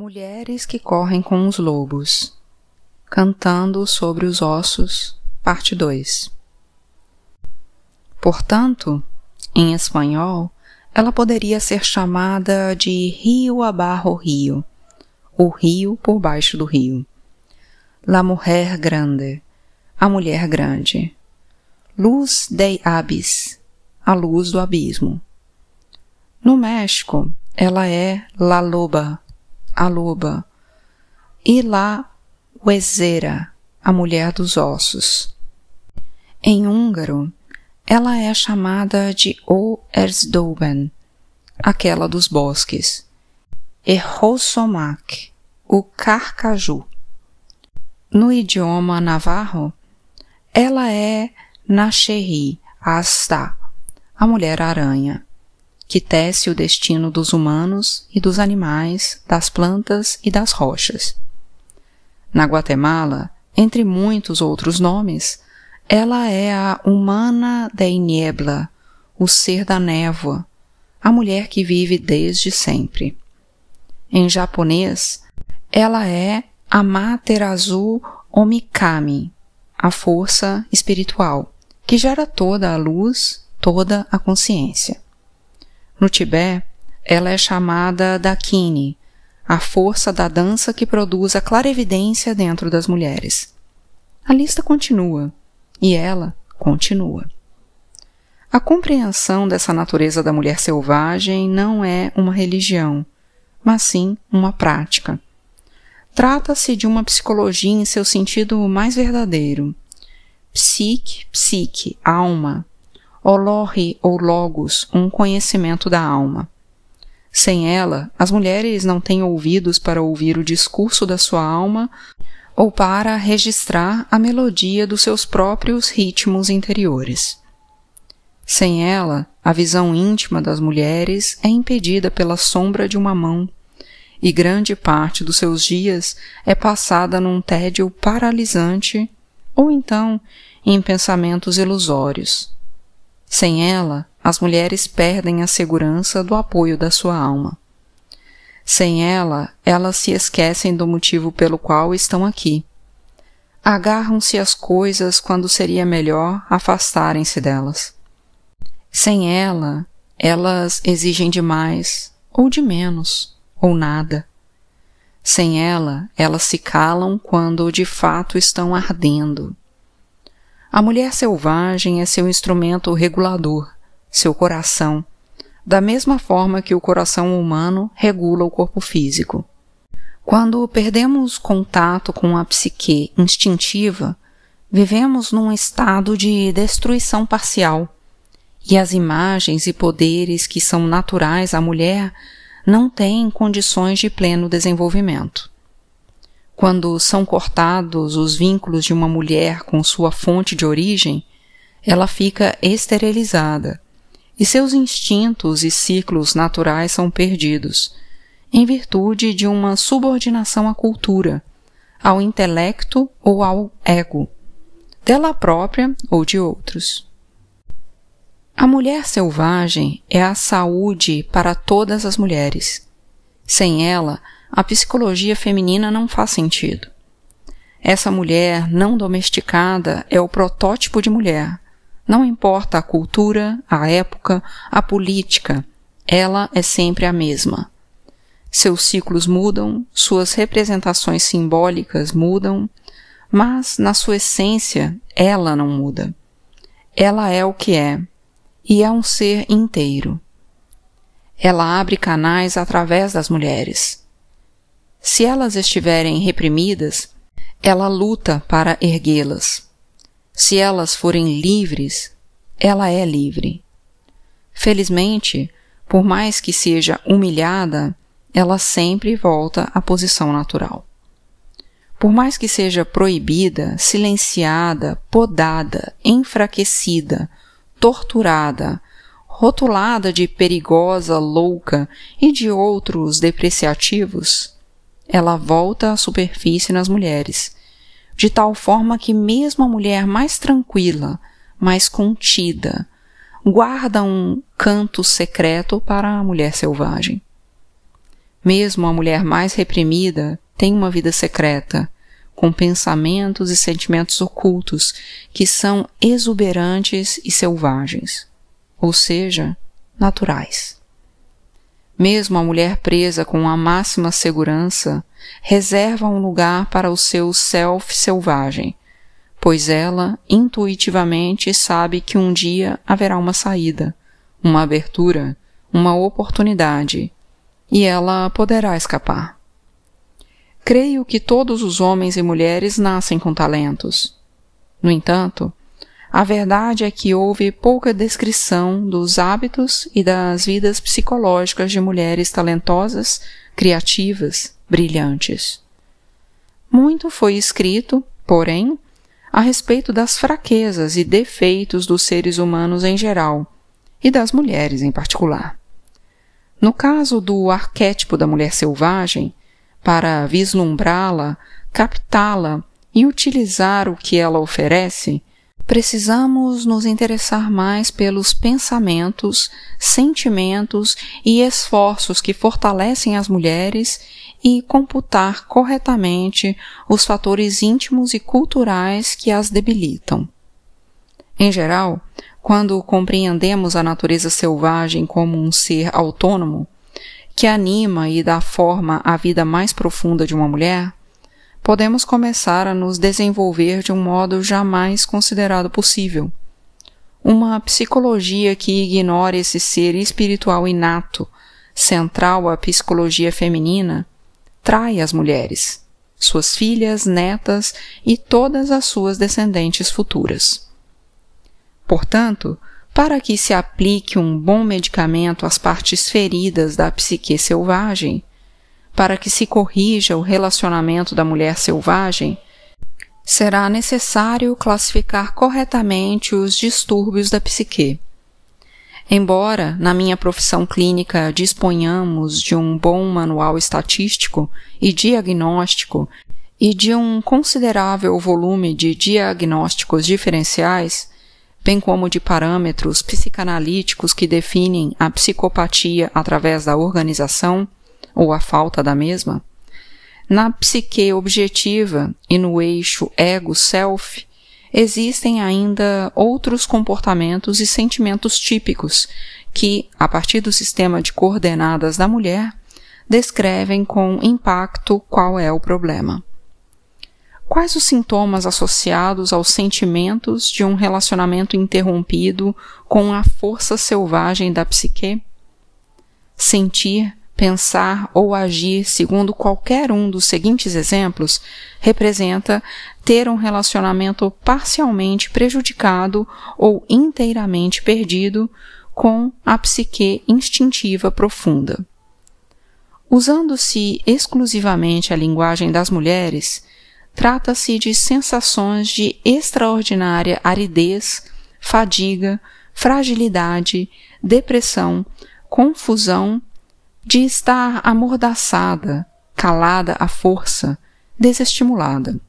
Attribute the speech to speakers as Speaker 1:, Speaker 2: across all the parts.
Speaker 1: Mulheres que correm com os lobos, cantando sobre os ossos, parte 2. Portanto, em espanhol, ela poderia ser chamada de rio abarro rio, o rio por baixo do rio. La mujer grande, a mulher grande. Luz de abis, a luz do abismo. No México, ela é la loba, a loba, e lá Uezera, a mulher dos ossos. Em húngaro, ela é chamada de O Erzdoben, aquela dos bosques, e Rosomak, o carcaju. No idioma navarro, ela é Nacherri, Asta, a mulher-aranha que tece o destino dos humanos e dos animais, das plantas e das rochas. Na Guatemala, entre muitos outros nomes, ela é a humana de niebla, o ser da névoa, a mulher que vive desde sempre. Em japonês, ela é a Mater Azul Omikami, a força espiritual, que gera toda a luz, toda a consciência. No Tibete, ela é chamada Dakini, a força da dança que produz a clarevidência dentro das mulheres. A lista continua, e ela continua. A compreensão dessa natureza da mulher selvagem não é uma religião, mas sim uma prática. Trata-se de uma psicologia em seu sentido mais verdadeiro. Psique, psique, alma, Olohi ou Logos, um conhecimento da alma. Sem ela, as mulheres não têm ouvidos para ouvir o discurso da sua alma ou para registrar a melodia dos seus próprios ritmos interiores. Sem ela, a visão íntima das mulheres é impedida pela sombra de uma mão, e grande parte dos seus dias é passada num tédio paralisante ou então em pensamentos ilusórios. Sem ela, as mulheres perdem a segurança do apoio da sua alma. Sem ela, elas se esquecem do motivo pelo qual estão aqui. Agarram-se às coisas quando seria melhor afastarem-se delas. Sem ela, elas exigem demais, ou de menos, ou nada. Sem ela, elas se calam quando de fato estão ardendo. A mulher selvagem é seu instrumento regulador, seu coração, da mesma forma que o coração humano regula o corpo físico. Quando perdemos contato com a psique instintiva, vivemos num estado de destruição parcial, e as imagens e poderes que são naturais à mulher não têm condições de pleno desenvolvimento. Quando são cortados os vínculos de uma mulher com sua fonte de origem, ela fica esterilizada e seus instintos e ciclos naturais são perdidos, em virtude de uma subordinação à cultura, ao intelecto ou ao ego, dela própria ou de outros. A mulher selvagem é a saúde para todas as mulheres. Sem ela, a psicologia feminina não faz sentido. Essa mulher não domesticada é o protótipo de mulher. Não importa a cultura, a época, a política, ela é sempre a mesma. Seus ciclos mudam, suas representações simbólicas mudam, mas na sua essência ela não muda. Ela é o que é, e é um ser inteiro. Ela abre canais através das mulheres. Se elas estiverem reprimidas, ela luta para erguê-las. Se elas forem livres, ela é livre. Felizmente, por mais que seja humilhada, ela sempre volta à posição natural. Por mais que seja proibida, silenciada, podada, enfraquecida, torturada, rotulada de perigosa, louca e de outros depreciativos, ela volta à superfície nas mulheres, de tal forma que mesmo a mulher mais tranquila, mais contida, guarda um canto secreto para a mulher selvagem. Mesmo a mulher mais reprimida tem uma vida secreta, com pensamentos e sentimentos ocultos que são exuberantes e selvagens, ou seja, naturais. Mesmo a mulher presa com a máxima segurança reserva um lugar para o seu self selvagem, pois ela intuitivamente sabe que um dia haverá uma saída, uma abertura, uma oportunidade, e ela poderá escapar. Creio que todos os homens e mulheres nascem com talentos. No entanto, a verdade é que houve pouca descrição dos hábitos e das vidas psicológicas de mulheres talentosas, criativas, brilhantes. Muito foi escrito, porém, a respeito das fraquezas e defeitos dos seres humanos em geral e das mulheres em particular. No caso do arquétipo da mulher selvagem, para vislumbrá-la, captá-la e utilizar o que ela oferece, precisamos nos interessar mais pelos pensamentos, sentimentos e esforços que fortalecem as mulheres e computar corretamente os fatores íntimos e culturais que as debilitam. Em geral, quando compreendemos a natureza selvagem como um ser autônomo, que anima e dá forma à vida mais profunda de uma mulher, podemos começar a nos desenvolver de um modo jamais considerado possível. Uma psicologia que ignora esse ser espiritual inato, central à psicologia feminina, trai as mulheres, suas filhas, netas e todas as suas descendentes futuras. Portanto, para que se aplique um bom medicamento às partes feridas da psique selvagem, para que se corrija o relacionamento da mulher selvagem, será necessário classificar corretamente os distúrbios da psique. Embora, na minha profissão clínica, disponhamos de um bom manual estatístico e diagnóstico e de um considerável volume de diagnósticos diferenciais, bem como de parâmetros psicanalíticos que definem a psicopatia através da organização, ou a falta da mesma, na psique objetiva e no eixo ego-self, existem ainda outros comportamentos e sentimentos típicos que, a partir do sistema de coordenadas da mulher, descrevem com impacto qual é o problema. Quais os sintomas associados aos sentimentos de um relacionamento interrompido com a força selvagem da psique? Sentir pensar ou agir segundo qualquer um dos seguintes exemplos representa ter um relacionamento parcialmente prejudicado ou inteiramente perdido com a psique instintiva profunda. Usando-se exclusivamente a linguagem das mulheres, trata-se de sensações de extraordinária aridez, fadiga, fragilidade, depressão, confusão de estar amordaçada, calada à força, desestimulada.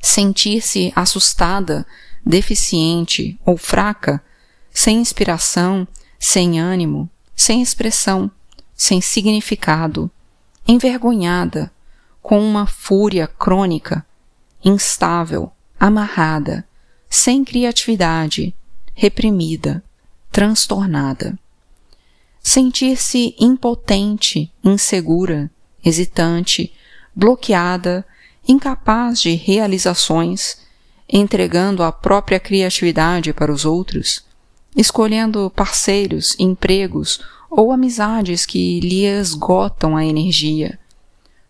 Speaker 1: Sentir-se assustada, deficiente ou fraca, sem inspiração, sem ânimo, sem expressão, sem significado, envergonhada, com uma fúria crônica, instável, amarrada, sem criatividade, reprimida, transtornada sentir-se impotente, insegura, hesitante, bloqueada, incapaz de realizações, entregando a própria criatividade para os outros, escolhendo parceiros, empregos ou amizades que lhe esgotam a energia,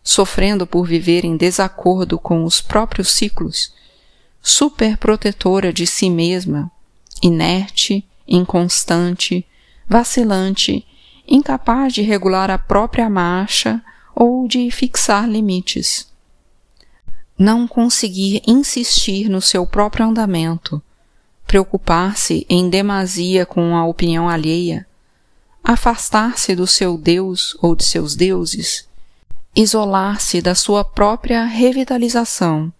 Speaker 1: sofrendo por viver em desacordo com os próprios ciclos, superprotetora de si mesma, inerte, inconstante, vacilante incapaz de regular a própria marcha ou de fixar limites. Não conseguir insistir no seu próprio andamento, preocupar-se em demasia com a opinião alheia, afastar-se do seu Deus ou de seus deuses, isolar-se da sua própria revitalização,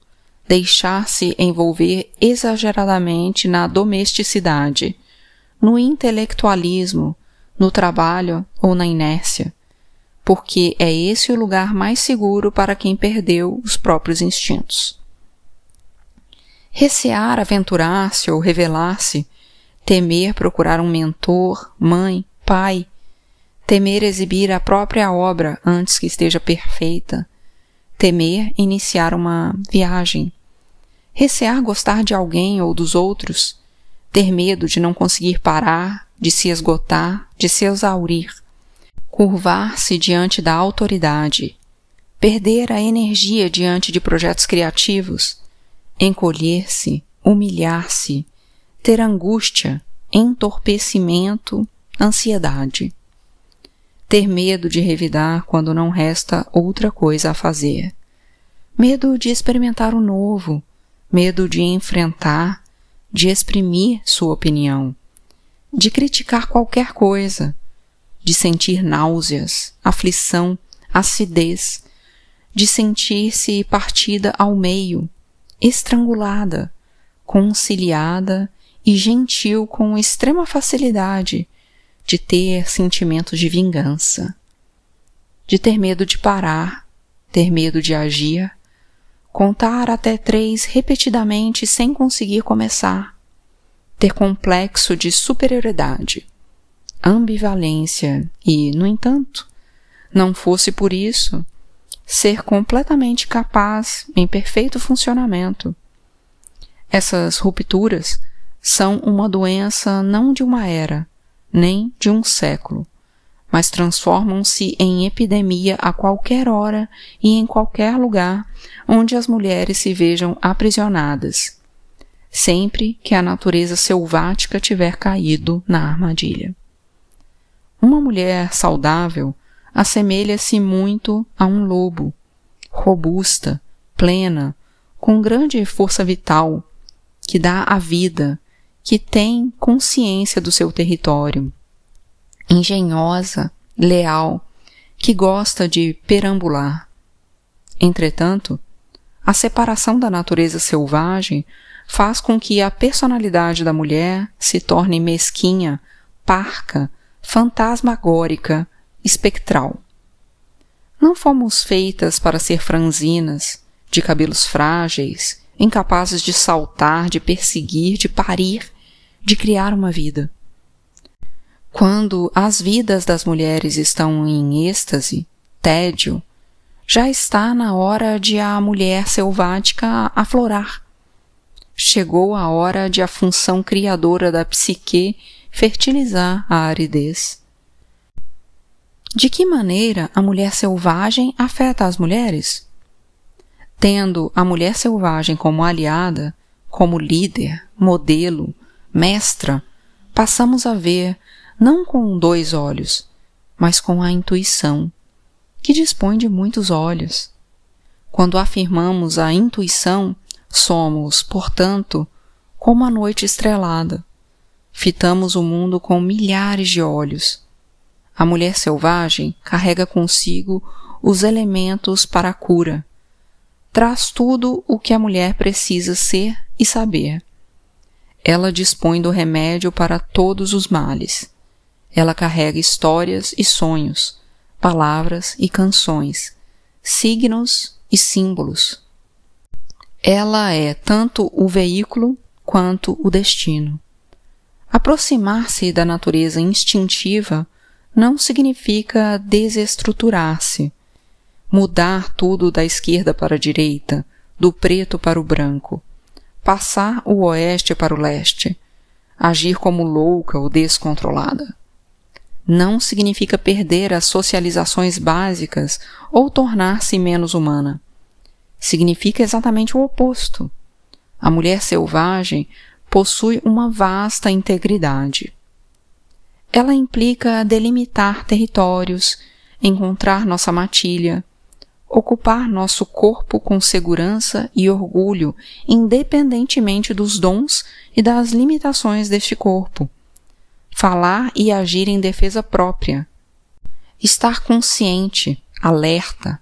Speaker 1: deixar-se envolver exageradamente na domesticidade, no intelectualismo, no trabalho ou na inércia, porque é esse o lugar mais seguro para quem perdeu os próprios instintos. Recear aventurar-se ou revelar-se, temer procurar um mentor, mãe, pai, temer exibir a própria obra antes que esteja perfeita, temer iniciar uma viagem, recear gostar de alguém ou dos outros, ter medo de não conseguir parar, de se esgotar, de se exaurir, curvar-se diante da autoridade, perder a energia diante de projetos criativos, encolher-se, humilhar-se, ter angústia, entorpecimento, ansiedade. Ter medo de revidar quando não resta outra coisa a fazer. Medo de experimentar o novo, medo de enfrentar, de exprimir sua opinião, de criticar qualquer coisa, de sentir náuseas, aflição, acidez, de sentir-se partida ao meio, estrangulada, conciliada e gentil com extrema facilidade, de ter sentimentos de vingança, de ter medo de parar, ter medo de agir, contar até três repetidamente sem conseguir começar, ter complexo de superioridade, ambivalência e, no entanto, não fosse por isso, ser completamente capaz em perfeito funcionamento. Essas rupturas são uma doença não de uma era, nem de um século, mas transformam-se em epidemia a qualquer hora e em qualquer lugar onde as mulheres se vejam aprisionadas, sempre que a natureza selvática tiver caído na armadilha. Uma mulher saudável assemelha-se muito a um lobo, robusta, plena, com grande força vital, que dá a vida, que tem consciência do seu território, engenhosa, leal, que gosta de perambular. Entretanto, a separação da natureza selvagem faz com que a personalidade da mulher se torne mesquinha, parca, fantasmagórica, espectral. Não fomos feitas para ser franzinas, de cabelos frágeis, incapazes de saltar, de perseguir, de parir, de criar uma vida. Quando as vidas das mulheres estão em êxtase, tédio, já está na hora de a mulher selvática aflorar. Chegou a hora de a função criadora da psique fertilizar a aridez. De que maneira a mulher selvagem afeta as mulheres? Tendo a mulher selvagem como aliada, como líder, modelo, mestra, passamos a ver não com dois olhos, mas com a intuição, que dispõe de muitos olhos. Quando afirmamos a intuição, somos, portanto, como a noite estrelada. Fitamos o mundo com milhares de olhos. A mulher selvagem carrega consigo os elementos para a cura. Traz tudo o que a mulher precisa ser e saber. Ela dispõe do remédio para todos os males. Ela carrega histórias e sonhos, palavras e canções, signos e símbolos. Ela é tanto o veículo quanto o destino. Aproximar-se da natureza instintiva não significa desestruturar-se, mudar tudo da esquerda para a direita, do preto para o branco, passar o oeste para o leste, agir como louca ou descontrolada não significa perder as socializações básicas ou tornar-se menos humana. Significa exatamente o oposto. A mulher selvagem possui uma vasta integridade. Ela implica delimitar territórios, encontrar nossa matilha, ocupar nosso corpo com segurança e orgulho, independentemente dos dons e das limitações deste corpo falar e agir em defesa própria, estar consciente, alerta,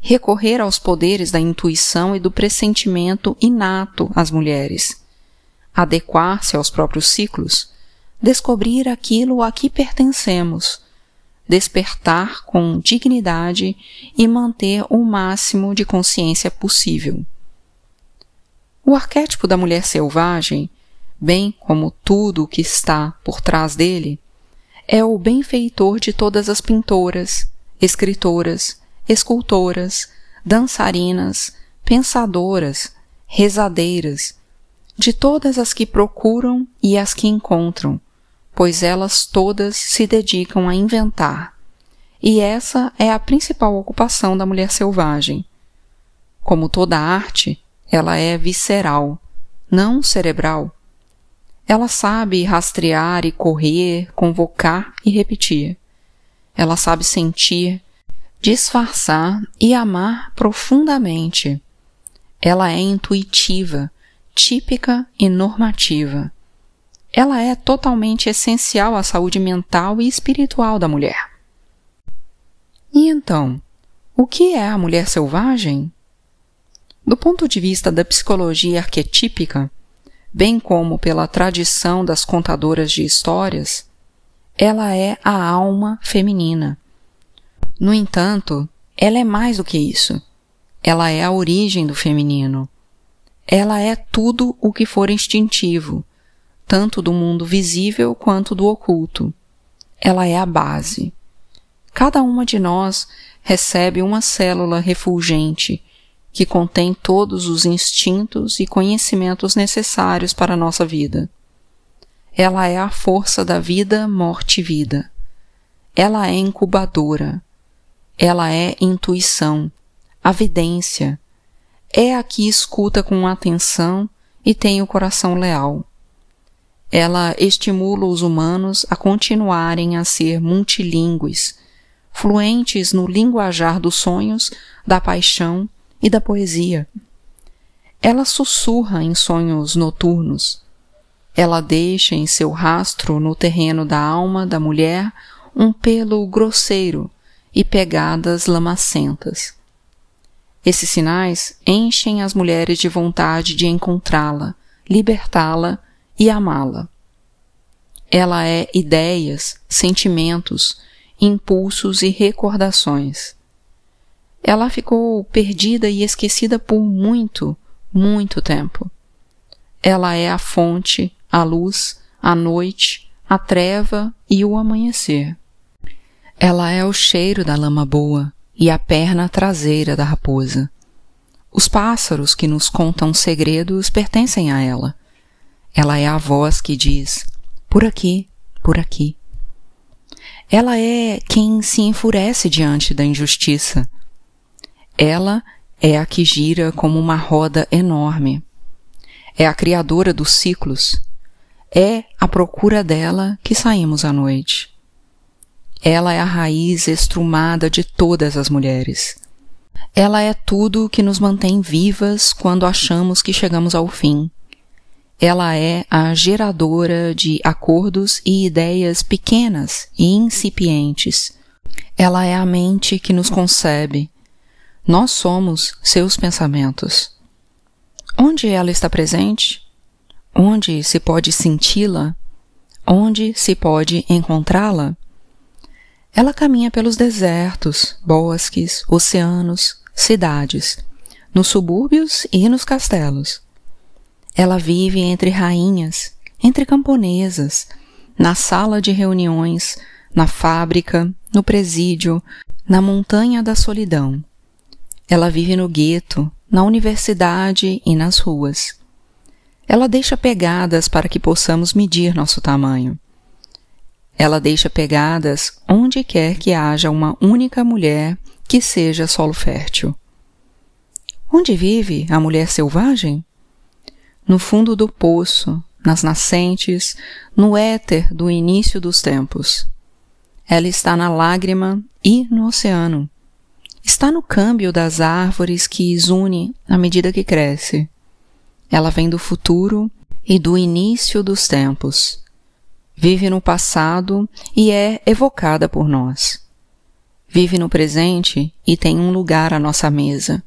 Speaker 1: recorrer aos poderes da intuição e do pressentimento inato às mulheres, adequar-se aos próprios ciclos, descobrir aquilo a que pertencemos, despertar com dignidade e manter o máximo de consciência possível. O arquétipo da mulher selvagem, bem como tudo o que está por trás dele, é o benfeitor de todas as pintoras, escritoras, escultoras, dançarinas, pensadoras, rezadeiras, de todas as que procuram e as que encontram, pois elas todas se dedicam a inventar. E essa é a principal ocupação da mulher selvagem. Como toda arte, ela é visceral, não cerebral. Ela sabe rastrear e correr, convocar e repetir. Ela sabe sentir, disfarçar e amar profundamente. Ela é intuitiva, típica e normativa. Ela é totalmente essencial à saúde mental e espiritual da mulher. E então, o que é a mulher selvagem? Do ponto de vista da psicologia arquetípica, bem como pela tradição das contadoras de histórias, ela é a alma feminina. No entanto, ela é mais do que isso. Ela é a origem do feminino. Ela é tudo o que for instintivo, tanto do mundo visível quanto do oculto. Ela é a base. Cada uma de nós recebe uma célula refulgente que contém todos os instintos e conhecimentos necessários para a nossa vida. Ela é a força da vida, morte e vida. Ela é incubadora. Ela é intuição, avidência, é a que escuta com atenção e tem o coração leal. Ela estimula os humanos a continuarem a ser multilingües, fluentes no linguajar dos sonhos, da paixão e da poesia. Ela sussurra em sonhos noturnos. Ela deixa em seu rastro no terreno da alma da mulher um pelo grosseiro e pegadas lamacentas. Esses sinais enchem as mulheres de vontade de encontrá-la, libertá-la e amá-la. Ela é ideias, sentimentos, impulsos e recordações. Ela ficou perdida e esquecida por muito, muito tempo. Ela é a fonte, a luz, a noite, a treva e o amanhecer. Ela é o cheiro da lama boa, e a perna traseira da raposa. Os pássaros que nos contam segredos pertencem a ela. Ela é a voz que diz: por aqui, por aqui. Ela é quem se enfurece diante da injustiça. Ela é a que gira como uma roda enorme. É a criadora dos ciclos. É a procura dela que saímos à noite. Ela é a raiz estrumada de todas as mulheres. Ela é tudo que nos mantém vivas quando achamos que chegamos ao fim. Ela é a geradora de acordos e ideias pequenas e incipientes. Ela é a mente que nos concebe. Nós somos seus pensamentos. Onde ela está presente? Onde se pode senti-la? Onde se pode encontrá-la? Ela caminha pelos desertos, bosques, oceanos, cidades, nos subúrbios e nos castelos. Ela vive entre rainhas, entre camponesas, na sala de reuniões, na fábrica, no presídio, na montanha da solidão. Ela vive no gueto, na universidade e nas ruas. Ela deixa pegadas para que possamos medir nosso tamanho. Ela deixa pegadas onde quer que haja uma única mulher que seja solo fértil. Onde vive a mulher selvagem? No fundo do poço, nas nascentes, no éter do início dos tempos. Ela está na lágrima e no oceano. Está no câmbio das árvores que zune à medida que cresce. Ela vem do futuro e do início dos tempos vive no passado e é evocada por nós. Vive no presente e tem um lugar à nossa mesa.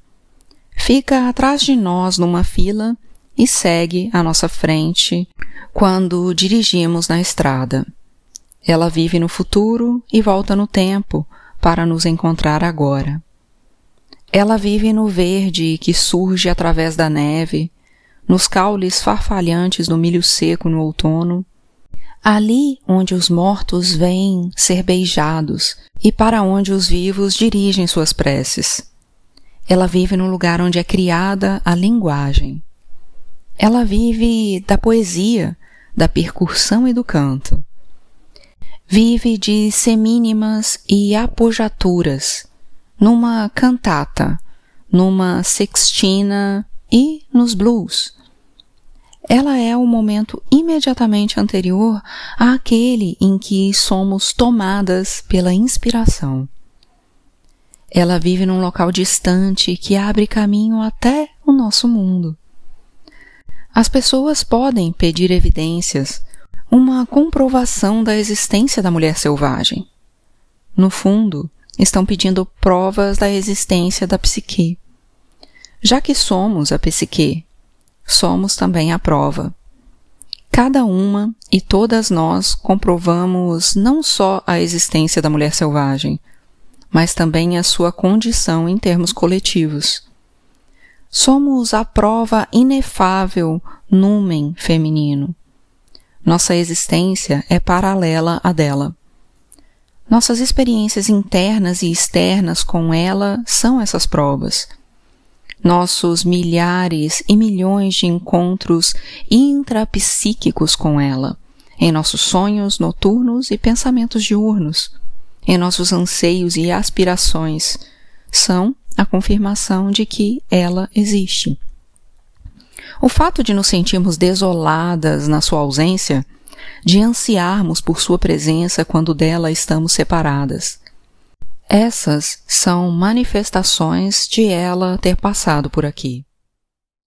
Speaker 1: Fica atrás de nós numa fila e segue à nossa frente quando dirigimos na estrada. Ela vive no futuro e volta no tempo para nos encontrar agora. Ela vive no verde que surge através da neve, nos caules farfalhantes do milho seco no outono, ali onde os mortos vêm ser beijados e para onde os vivos dirigem suas preces. Ela vive no lugar onde é criada a linguagem. Ela vive da poesia, da percussão e do canto. Vive de semínimas e apojaturas, numa cantata, numa sextina e nos blues. Ela é o momento imediatamente anterior àquele em que somos tomadas pela inspiração. Ela vive num local distante que abre caminho até o nosso mundo. As pessoas podem pedir evidências, uma comprovação da existência da mulher selvagem. No fundo, estão pedindo provas da existência da psique. Já que somos a psique, somos também a prova. Cada uma e todas nós comprovamos não só a existência da mulher selvagem, mas também a sua condição em termos coletivos. Somos a prova inefável numen feminino. Nossa existência é paralela à dela. Nossas experiências internas e externas com ela são essas provas. Nossos milhares e milhões de encontros intrapsíquicos com ela, em nossos sonhos noturnos e pensamentos diurnos em nossos anseios e aspirações são a confirmação de que ela existe. O fato de nos sentirmos desoladas na sua ausência, de ansiarmos por sua presença quando dela estamos separadas. Essas são manifestações de ela ter passado por aqui.